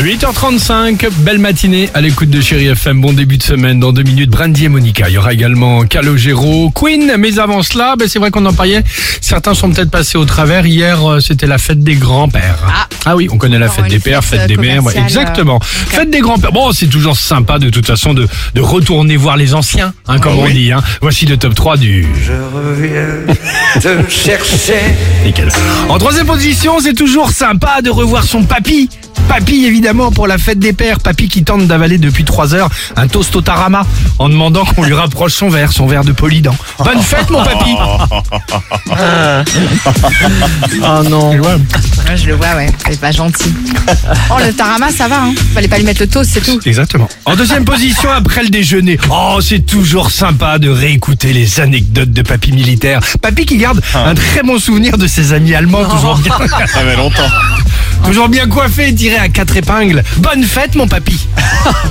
8h35, belle matinée à l'écoute de Chéri FM. Bon début de semaine. Dans deux minutes, Brandy et Monica. Il y aura également Calogero, Queen. Mais avant cela, ben c'est vrai qu'on en parlait. Certains sont peut-être passés au travers. Hier, euh, c'était la fête des grands-pères. Ah. oui, on connaît la fête des pères, fête, fête des mères. ouais, exactement. euh, Fête des grands-pères. Bon, c'est toujours sympa de toute façon de, de retourner voir les anciens, hein, comme on dit. Hein. Voici le top 3 du... Je reviens te chercher. Nickel. En troisième position, c'est toujours sympa de revoir son papy. Papy, évidemment, pour la fête des pères. Papy qui tente d'avaler depuis 3 heures un toast au tarama en demandant qu'on lui rapproche son verre, son verre de polydent. Bonne fête, mon papy Oh non. Ouais, je le vois, ouais. C'est pas gentil. Oh, le tarama, ça va, hein. Fallait pas lui mettre le toast, c'est tout. Exactement. En deuxième position, après le déjeuner. Oh, c'est toujours sympa de réécouter les anecdotes de papy militaire. Papy qui garde un très bon souvenir de ses amis allemands, toujours bien, Ça fait longtemps. Toujours bien coiffés, tirés à quatre épingles. Bonne fête, mon papy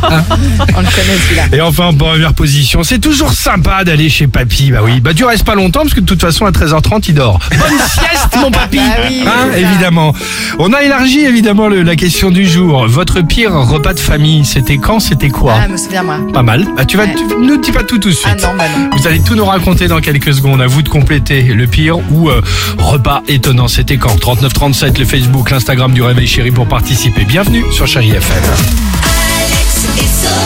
On le connaît, celui-là. Et enfin, en première position, c'est toujours sympa d'aller chez papy. Bah oui, bah tu restes pas longtemps parce que de toute façon, à 13h30, il dort. Bonne sieste, mon papy Bah oui, Hein, évidemment. On a élargi, évidemment, le- la question du jour. Votre pire repas de famille, c'était quand, c'était quoi? Ah, me souviens, moi. Pas mal. Bah, tu vas, Ouais. tu, ne dis pas tout tout de Ah suite. non, bah non. Vous allez tout nous raconter dans quelques secondes. À vous de compléter le pire ou euh, repas étonnant. C'était quand? 3937, le Facebook, l'Instagram du Réveil Chéri pour participer. Bienvenue sur Chéri FM. it's a.